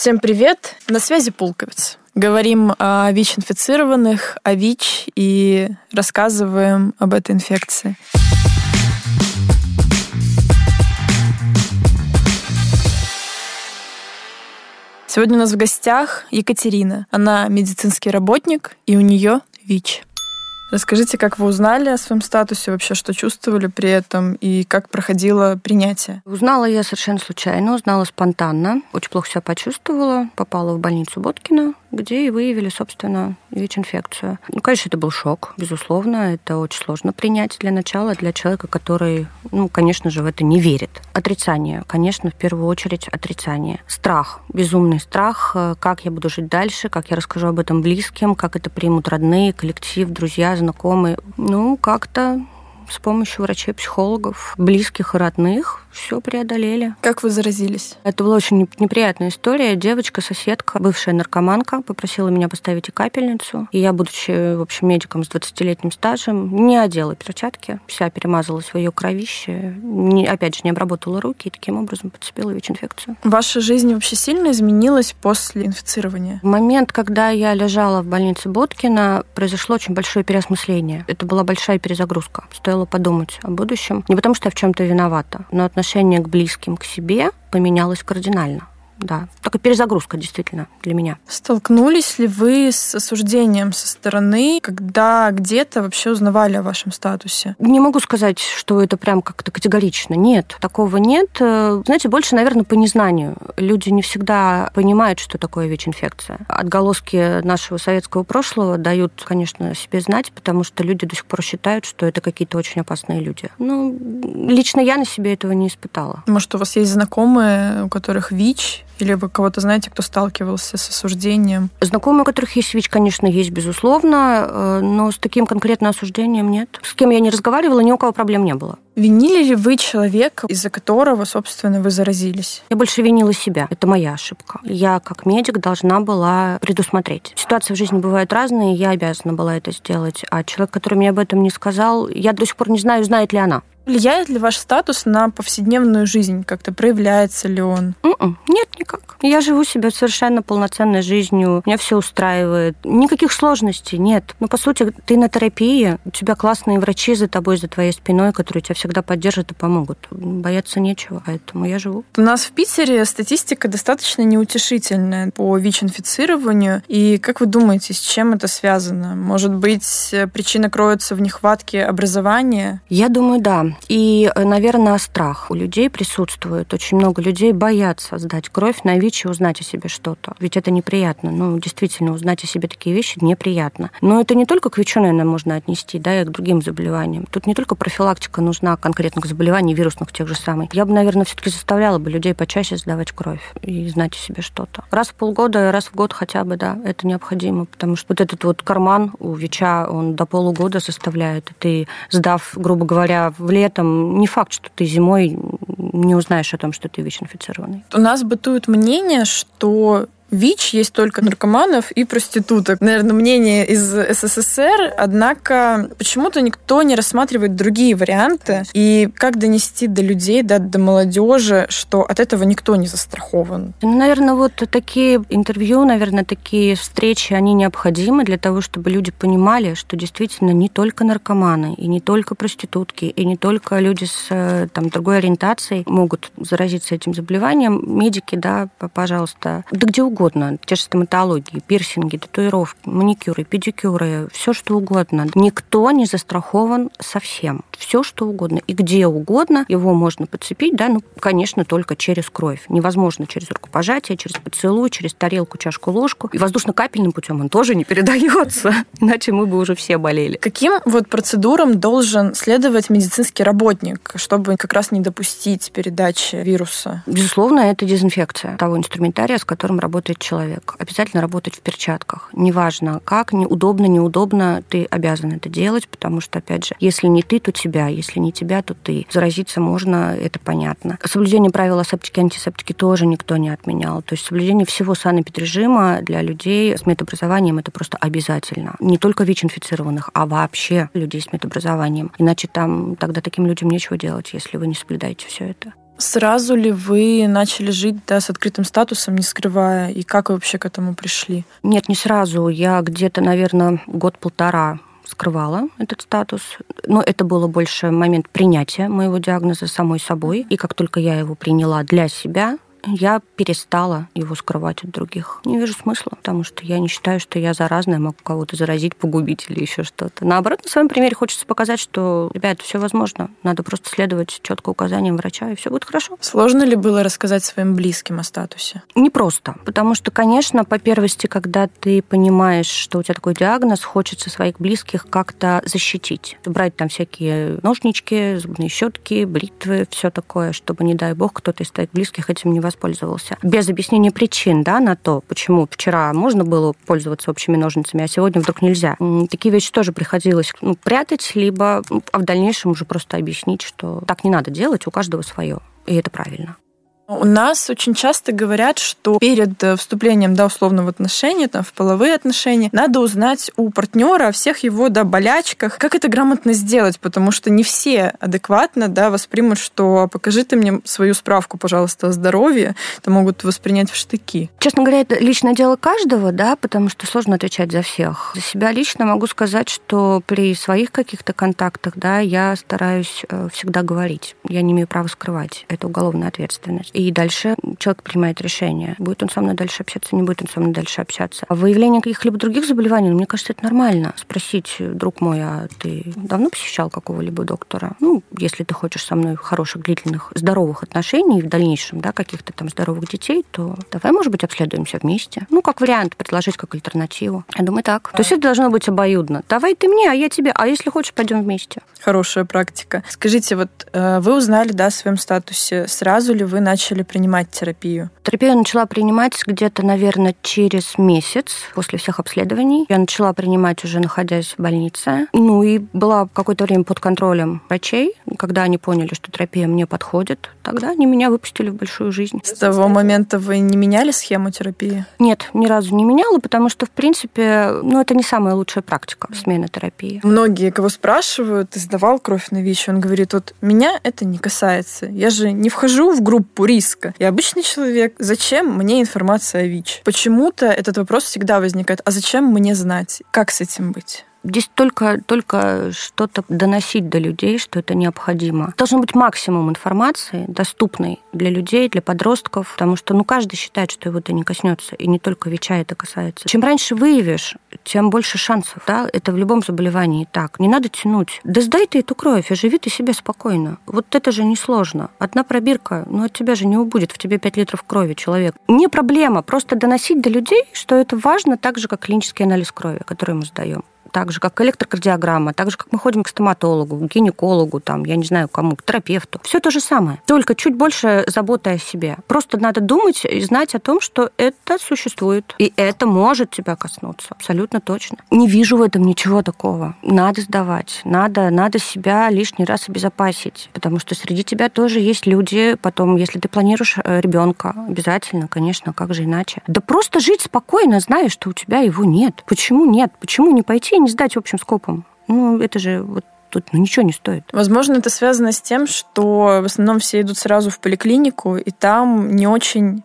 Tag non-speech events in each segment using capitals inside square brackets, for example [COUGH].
Всем привет! На связи Пулковец. Говорим о ВИЧ-инфицированных, о ВИЧ и рассказываем об этой инфекции. Сегодня у нас в гостях Екатерина. Она медицинский работник, и у нее ВИЧ. Расскажите, как вы узнали о своем статусе, вообще что чувствовали при этом и как проходило принятие? Узнала я совершенно случайно, узнала спонтанно. Очень плохо себя почувствовала, попала в больницу Боткина, где и выявили, собственно, ВИЧ-инфекцию. Ну, конечно, это был шок, безусловно. Это очень сложно принять для начала для человека, который, ну, конечно же, в это не верит. Отрицание, конечно, в первую очередь отрицание. Страх, безумный страх, э, как я буду жить дальше, как я расскажу об этом близким, как это примут родные, коллектив, друзья, знакомые. Ну, как-то с помощью врачей-психологов, близких и родных, все преодолели. Как вы заразились? Это была очень неприятная история. Девочка, соседка, бывшая наркоманка, попросила меня поставить и капельницу. И я, будучи, в общем, медиком с 20-летним стажем, не одела перчатки, вся перемазала свое кровище, не, опять же, не обработала руки и таким образом подцепила ВИЧ-инфекцию. Ваша жизнь вообще сильно изменилась после инфицирования? В момент, когда я лежала в больнице Боткина, произошло очень большое переосмысление. Это была большая перезагрузка. Стоило подумать о будущем. Не потому, что я в чем-то виновата, но отношение к близким, к себе поменялось кардинально да. Такая перезагрузка действительно для меня. Столкнулись ли вы с осуждением со стороны, когда где-то вообще узнавали о вашем статусе? Не могу сказать, что это прям как-то категорично. Нет, такого нет. Э, знаете, больше, наверное, по незнанию. Люди не всегда понимают, что такое ВИЧ-инфекция. Отголоски нашего советского прошлого дают, конечно, себе знать, потому что люди до сих пор считают, что это какие-то очень опасные люди. Ну, лично я на себе этого не испытала. Может, у вас есть знакомые, у которых ВИЧ, или вы кого-то знаете, кто сталкивался с осуждением? Знакомые, у которых есть ВИЧ, конечно, есть, безусловно, э, но с таким конкретным осуждением нет. С кем я не разговаривала, ни у кого проблем не было. Винили ли вы человека, из-за которого, собственно, вы заразились? Я больше винила себя. Это моя ошибка. Я, как медик, должна была предусмотреть. Ситуации в жизни бывают разные, я обязана была это сделать. А человек, который мне об этом не сказал, я до сих пор не знаю, знает ли она. Влияет ли ваш статус на повседневную жизнь? Как-то проявляется ли он? Mm-mm. Нет, никак. Я живу себе совершенно полноценной жизнью. Меня все устраивает. Никаких сложностей нет. Ну, по сути, ты на терапии. У тебя классные врачи за тобой, за твоей спиной, которые тебя всегда поддержат и помогут. Бояться нечего, поэтому я живу. У нас в Питере статистика достаточно неутешительная по ВИЧ-инфицированию. И как вы думаете, с чем это связано? Может быть, причина кроется в нехватке образования? Я думаю, да. И, э, наверное, страх у людей присутствует. Очень много людей боятся сдать кровь на ВИЧ и узнать о себе что-то. Ведь это неприятно. Ну, действительно, узнать о себе такие вещи неприятно. Но это не только к ВИЧу, наверное, можно отнести, да, и к другим заболеваниям. Тут не только профилактика нужна конкретных заболеваний, вирусных тех же самых. Я бы, наверное, все-таки заставляла бы людей почаще сдавать кровь и знать о себе что-то. Раз в полгода, раз в год хотя бы, да, это необходимо, потому что вот этот вот карман у ВИЧа, он до полугода составляет. И ты, сдав, грубо говоря, в летом, не факт, что ты зимой не узнаешь о том, что ты ВИЧ-инфицированный. У нас бытует мнение, что ВИЧ есть только наркоманов и проституток. Наверное, мнение из СССР, однако почему-то никто не рассматривает другие варианты. И как донести до людей, да, до молодежи, что от этого никто не застрахован? Наверное, вот такие интервью, наверное, такие встречи, они необходимы для того, чтобы люди понимали, что действительно не только наркоманы, и не только проститутки, и не только люди с э, там, другой ориентацией могут заразиться этим заболеванием. Медики, да, пожалуйста, да где угодно угодно. Те же стоматологии, пирсинги, татуировки, маникюры, педикюры, все что угодно. Никто не застрахован совсем. Все что угодно. И где угодно его можно подцепить, да, ну, конечно, только через кровь. Невозможно через рукопожатие, через поцелуй, через тарелку, чашку, ложку. И воздушно-капельным путем он тоже не передается, [LAUGHS] иначе мы бы уже все болели. Каким вот процедурам должен следовать медицинский работник, чтобы как раз не допустить передачи вируса? Безусловно, это дезинфекция того инструментария, с которым работает работает человек. Обязательно работать в перчатках. Неважно, как, неудобно, неудобно, ты обязан это делать, потому что, опять же, если не ты, то тебя, если не тебя, то ты. Заразиться можно, это понятно. Соблюдение правил асептики, антисептики тоже никто не отменял. То есть соблюдение всего санэпидрежима для людей с медобразованием это просто обязательно. Не только ВИЧ-инфицированных, а вообще людей с медобразованием. Иначе там тогда таким людям нечего делать, если вы не соблюдаете все это. Сразу ли вы начали жить да, с открытым статусом, не скрывая? И как вы вообще к этому пришли? Нет, не сразу. Я где-то, наверное, год-полтора скрывала этот статус. Но это было больше момент принятия моего диагноза самой собой. И как только я его приняла для себя, я перестала его скрывать от других. Не вижу смысла, потому что я не считаю, что я заразная, могу кого-то заразить, погубить или еще что-то. Наоборот, на своем примере хочется показать, что, ребята, все возможно. Надо просто следовать четко указаниям врача, и все будет хорошо. Сложно ли было рассказать своим близким о статусе? Не просто. Потому что, конечно, по первости, когда ты понимаешь, что у тебя такой диагноз, хочется своих близких как-то защитить. Брать там всякие ножнички, зубные щетки, бритвы, все такое, чтобы, не дай бог, кто-то из твоих близких этим не воспользовался. Без объяснения причин да, на то, почему вчера можно было пользоваться общими ножницами, а сегодня вдруг нельзя. Такие вещи тоже приходилось ну, прятать, либо а в дальнейшем уже просто объяснить, что так не надо делать, у каждого свое. И это правильно. У нас очень часто говорят, что перед э, вступлением, да, условно, в отношения, там, в половые отношения, надо узнать у партнера о всех его, да, болячках. Как это грамотно сделать? Потому что не все адекватно, да, воспримут, что покажи ты мне свою справку, пожалуйста, о здоровье. Это могут воспринять в штыки. Честно говоря, это личное дело каждого, да, потому что сложно отвечать за всех. За себя лично могу сказать, что при своих каких-то контактах, да, я стараюсь э, всегда говорить. Я не имею права скрывать. Это уголовная ответственность. И дальше человек принимает решение, будет он со мной дальше общаться, не будет он со мной дальше общаться. А выявление каких-либо других заболеваний, ну, мне кажется, это нормально. Спросить, друг мой, а ты давно посещал какого-либо доктора? Ну, если ты хочешь со мной хороших, длительных, здоровых отношений в дальнейшем, да, каких-то там здоровых детей, то давай, может быть, обследуемся вместе. Ну, как вариант, предложить как альтернативу. Я думаю, так. То есть это должно быть обоюдно. Давай ты мне, а я тебе. А если хочешь, пойдем вместе. Хорошая практика. Скажите, вот э, вы узнали, да, о своем статусе. Сразу ли вы начали начали принимать терапию? Терапию я начала принимать где-то, наверное, через месяц после всех обследований. Я начала принимать уже находясь в больнице. Ну и была какое-то время под контролем врачей. Когда они поняли, что терапия мне подходит, тогда они меня выпустили в большую жизнь. С того момента вы не меняли схему терапии? Нет, ни разу не меняла, потому что, в принципе, ну, это не самая лучшая практика смены терапии. Многие, кого спрашивают, ты сдавал кровь на ВИЧ, он говорит, вот меня это не касается. Я же не вхожу в группу риска риска. Я обычный человек. Зачем мне информация о ВИЧ? Почему-то этот вопрос всегда возникает. А зачем мне знать? Как с этим быть? Здесь только, только что-то доносить до людей, что это необходимо. Должен быть максимум информации, доступной для людей, для подростков, потому что ну, каждый считает, что его это не коснется, и не только ВИЧа это касается. Чем раньше выявишь, тем больше шансов. Да? Это в любом заболевании так. Не надо тянуть. Да сдай ты эту кровь и живи ты себе спокойно. Вот это же несложно. Одна пробирка, ну от тебя же не убудет, в тебе 5 литров крови человек. Не проблема, просто доносить до людей, что это важно так же, как клинический анализ крови, который мы сдаем так же, как электрокардиограмма, так же, как мы ходим к стоматологу, к гинекологу, там, я не знаю кому, к терапевту. Все то же самое, только чуть больше заботы о себе. Просто надо думать и знать о том, что это существует, и это может тебя коснуться, абсолютно точно. Не вижу в этом ничего такого. Надо сдавать, надо, надо себя лишний раз обезопасить, потому что среди тебя тоже есть люди, потом, если ты планируешь э, ребенка, обязательно, конечно, как же иначе. Да просто жить спокойно, зная, что у тебя его нет. Почему нет? Почему не пойти не сдать общим скопом. Ну, это же вот тут ну, ничего не стоит. Возможно, это связано с тем, что в основном все идут сразу в поликлинику, и там не очень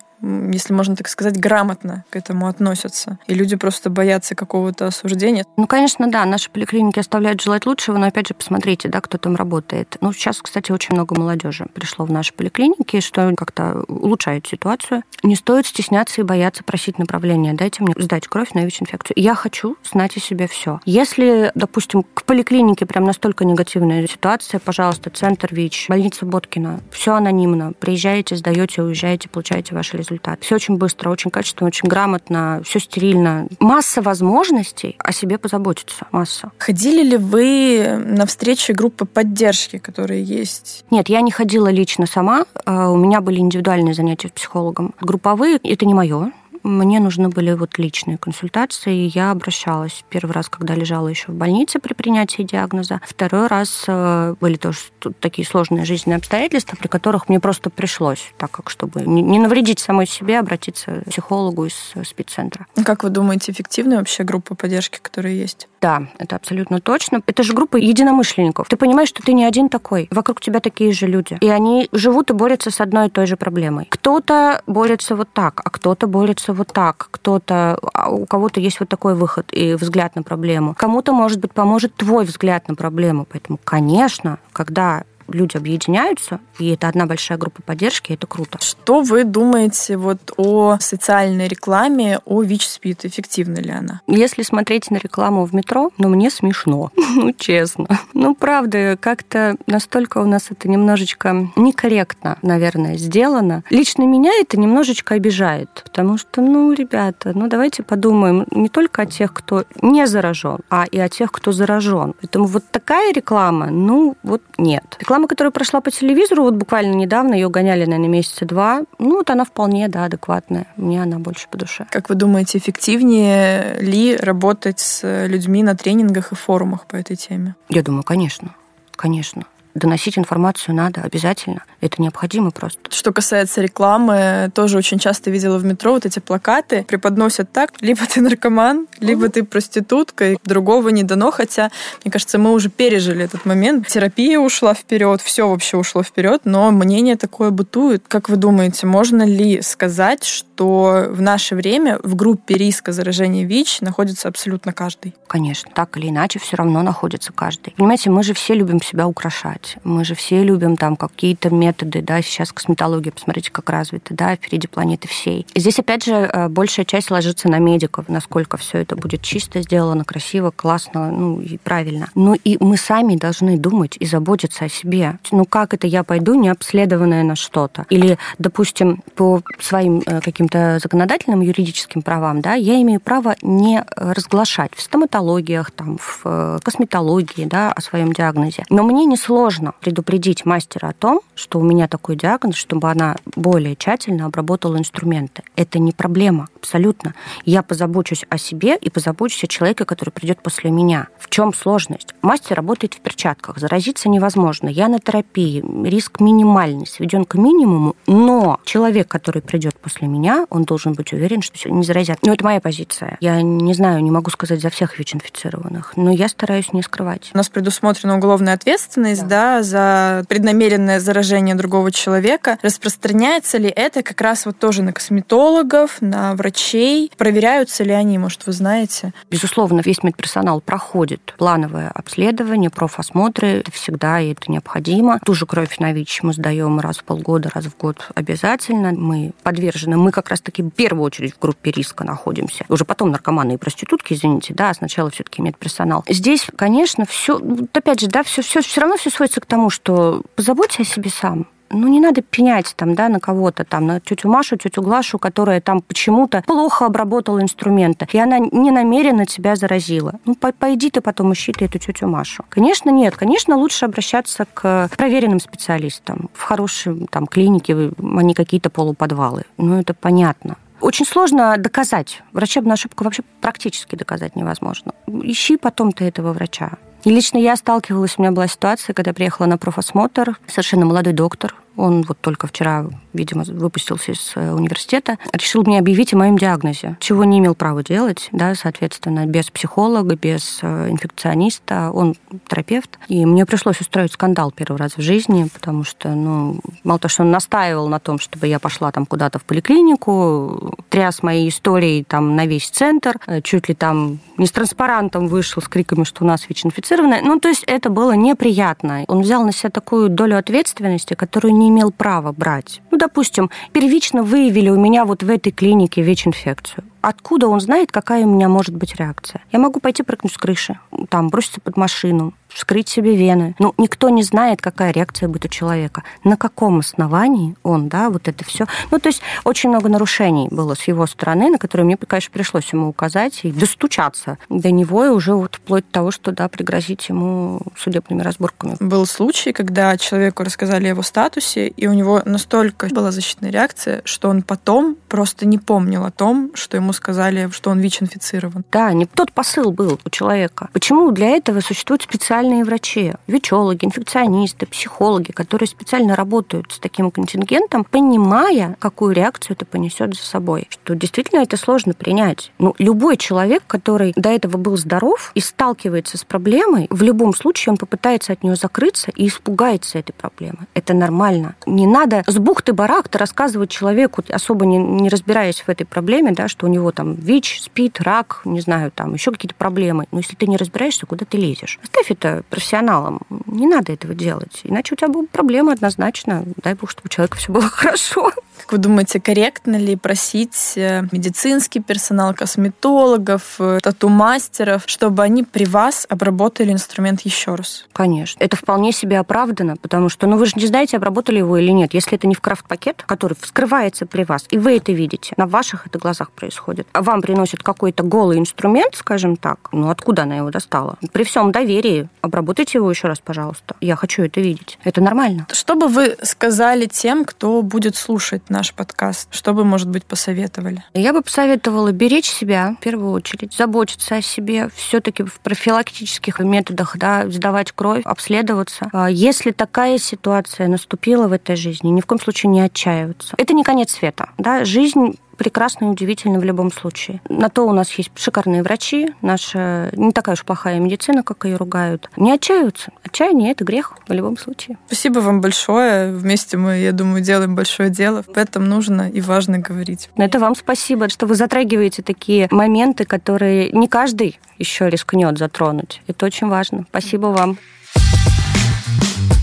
если можно так сказать, грамотно к этому относятся. И люди просто боятся какого-то осуждения. Ну, конечно, да, наши поликлиники оставляют желать лучшего, но опять же посмотрите, да, кто там работает. Ну, сейчас, кстати, очень много молодежи пришло в наши поликлиники, что как-то улучшает ситуацию. Не стоит стесняться и бояться просить направления. Дайте мне сдать кровь на ВИЧ-инфекцию. Я хочу знать о себе все. Если, допустим, к поликлинике прям настолько негативная ситуация, пожалуйста, центр ВИЧ, больница Боткина, все анонимно. Приезжаете, сдаете, уезжаете, получаете ваши результаты результат. Все очень быстро, очень качественно, очень грамотно, все стерильно. Масса возможностей о себе позаботиться. Масса. Ходили ли вы на встречи группы поддержки, которые есть? Нет, я не ходила лично сама. А, у меня были индивидуальные занятия с психологом. Групповые — это не мое мне нужны были вот личные консультации, и я обращалась первый раз, когда лежала еще в больнице при принятии диагноза, второй раз э, были тоже такие сложные жизненные обстоятельства, при которых мне просто пришлось, так как чтобы не навредить самой себе, обратиться к психологу из спеццентра. Как вы думаете, эффективная вообще группа поддержки, которая есть? Да, это абсолютно точно. Это же группа единомышленников. Ты понимаешь, что ты не один такой. Вокруг тебя такие же люди. И они живут и борются с одной и той же проблемой. Кто-то борется вот так, а кто-то борется вот так. Кто-то, а у кого-то есть вот такой выход и взгляд на проблему. Кому-то, может быть, поможет твой взгляд на проблему. Поэтому, конечно, когда люди объединяются, и это одна большая группа поддержки, это круто. Что вы думаете вот о социальной рекламе, о ВИЧ-СПИД? Эффективна ли она? Если смотреть на рекламу в метро, ну, мне смешно, [LAUGHS] ну, честно. Ну, правда, как-то настолько у нас это немножечко некорректно, наверное, сделано. Лично меня это немножечко обижает, потому что, ну, ребята, ну, давайте подумаем не только о тех, кто не заражен, а и о тех, кто заражен. Поэтому вот такая реклама, ну, вот нет. Реклама Реклама, которая прошла по телевизору, вот буквально недавно, ее гоняли, наверное, месяца два, ну, вот она вполне, да, адекватная. Мне она больше по душе. Как вы думаете, эффективнее ли работать с людьми на тренингах и форумах по этой теме? Я думаю, конечно. Конечно доносить информацию надо обязательно. Это необходимо просто. Что касается рекламы, тоже очень часто видела в метро вот эти плакаты преподносят так, либо ты наркоман, либо ты проститутка, и другого не дано, хотя, мне кажется, мы уже пережили этот момент. Терапия ушла вперед, все вообще ушло вперед, но мнение такое бытует. Как вы думаете, можно ли сказать, что в наше время в группе риска заражения ВИЧ находится абсолютно каждый? Конечно, так или иначе все равно находится каждый. Понимаете, мы же все любим себя украшать. Мы же все любим там какие-то методы, да, сейчас косметология, посмотрите, как развита, да, впереди планеты всей. Здесь, опять же, э, большая часть ложится на медиков, насколько все это будет чисто сделано, красиво, классно, ну и правильно. Ну и мы сами должны думать и заботиться о себе. Ну как это я пойду, не обследованная на что-то? Или, допустим, по своим э, каким-то законодательным юридическим правам, да, я имею право не разглашать в стоматологиях, там, в э, косметологии, да, о своем диагнозе. Но мне не сложно можно предупредить мастера о том, что у меня такой диагноз, чтобы она более тщательно обработала инструменты. Это не проблема, абсолютно. Я позабочусь о себе и позабочусь о человеке, который придет после меня. В чем сложность? Мастер работает в перчатках, заразиться невозможно. Я на терапии, риск минимальный, сведен к минимуму, но человек, который придет после меня, он должен быть уверен, что все не заразят. Ну, это моя позиция. Я не знаю, не могу сказать за всех ВИЧ-инфицированных, но я стараюсь не скрывать. У нас предусмотрена уголовная ответственность, да, да, за преднамеренное заражение другого человека. Распространяется ли это как раз вот тоже на косметологов, на врачей? Проверяются ли они, может, вы знаете? Безусловно, весь медперсонал проходит плановое обследование, профосмотры. Это всегда и это необходимо. Ту же кровь на ВИЧ мы сдаем раз в полгода, раз в год обязательно. Мы подвержены, мы как раз-таки в первую очередь в группе риска находимся. Уже потом наркоманы и проститутки, извините, да, сначала все-таки медперсонал. Здесь, конечно, все, опять же, да, все, все, все равно все сводится к тому, что позаботься о себе сам. Ну, не надо пенять там, да, на кого-то там, на тетю Машу, тетю Глашу, которая там почему-то плохо обработала инструменты, и она не намеренно тебя заразила. Ну, пойди ты потом ищи ты эту тетю Машу. Конечно, нет. Конечно, лучше обращаться к проверенным специалистам. В хорошей там клинике, не какие-то полуподвалы. Ну, это понятно. Очень сложно доказать. Врачебную ошибку вообще практически доказать невозможно. Ищи потом ты этого врача. И лично я сталкивалась, у меня была ситуация, когда я приехала на профосмотр, совершенно молодой доктор, он вот только вчера, видимо, выпустился из э, университета, решил мне объявить о моем диагнозе, чего не имел права делать, да, соответственно, без психолога, без э, инфекциониста, он терапевт. И мне пришлось устроить скандал первый раз в жизни, потому что, ну, мало того, что он настаивал на том, чтобы я пошла там куда-то в поликлинику, тряс моей историей там на весь центр, э, чуть ли там не с транспарантом вышел с криками, что у нас ВИЧ-инфицированная. Ну, то есть это было неприятно. Он взял на себя такую долю ответственности, которую не не имел права брать. Ну, допустим, первично выявили у меня вот в этой клинике ВИЧ-инфекцию. Откуда он знает, какая у меня может быть реакция? Я могу пойти прыгнуть с крыши, там, броситься под машину, вскрыть себе вены. Ну, никто не знает, какая реакция будет у человека. На каком основании он, да, вот это все. Ну, то есть очень много нарушений было с его стороны, на которые мне, конечно, пришлось ему указать и достучаться до него, и уже вот вплоть до того, что, да, пригрозить ему судебными разборками. Был случай, когда человеку рассказали о его статусе, и у него настолько была защитная реакция, что он потом просто не помнил о том, что ему сказали, что он ВИЧ-инфицирован. Да, не тот посыл был у человека. Почему для этого существуют специальные врачи, ВИЧологи, инфекционисты, психологи, которые специально работают с таким контингентом, понимая, какую реакцию это понесет за собой. Что действительно это сложно принять. Ну, любой человек, который до этого был здоров и сталкивается с проблемой, в любом случае он попытается от нее закрыться и испугается этой проблемы. Это нормально. Не надо с бухты-барахты рассказывать человеку, особо не, не разбираясь в этой проблеме, да, что у него там ВИЧ, СПИД, рак, не знаю, там еще какие-то проблемы. Но если ты не разбираешься, куда ты лезешь? Оставь это профессионалам. Не надо этого делать. Иначе у тебя будут проблемы однозначно. Дай бог, чтобы у человека все было [LAUGHS] хорошо. Как вы думаете, корректно ли просить э, медицинский персонал, косметологов, э, тату-мастеров, чтобы они при вас обработали инструмент еще раз? Конечно. Это вполне себе оправдано, потому что, ну, вы же не знаете, обработали его или нет. Если это не в крафт-пакет, который вскрывается при вас, и вы это видите, на ваших это глазах происходит, а вам приносят какой-то голый инструмент, скажем так, ну, откуда она его достала? При всем доверии обработайте его еще раз, пожалуйста. Я хочу это видеть. Это нормально. Что бы вы сказали тем, кто будет слушать наш подкаст? Что бы, может быть, посоветовали? Я бы посоветовала беречь себя в первую очередь, заботиться о себе, все-таки в профилактических методах, да, сдавать кровь, обследоваться. А если такая ситуация наступила в этой жизни, ни в коем случае не отчаиваться. Это не конец света. Да? Жизнь прекрасно и удивительно в любом случае. На то у нас есть шикарные врачи, наша не такая уж плохая медицина, как ее ругают. Не отчаиваются. Отчаяние – это грех в любом случае. Спасибо вам большое. Вместе мы, я думаю, делаем большое дело. Об этом нужно и важно говорить. Это вам спасибо, что вы затрагиваете такие моменты, которые не каждый еще рискнет затронуть. Это очень важно. Спасибо вам.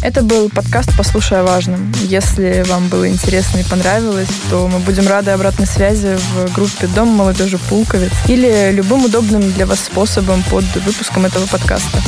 Это был подкаст «Послушай о важном». Если вам было интересно и понравилось, то мы будем рады обратной связи в группе «Дом молодежи Пулковец» или любым удобным для вас способом под выпуском этого подкаста.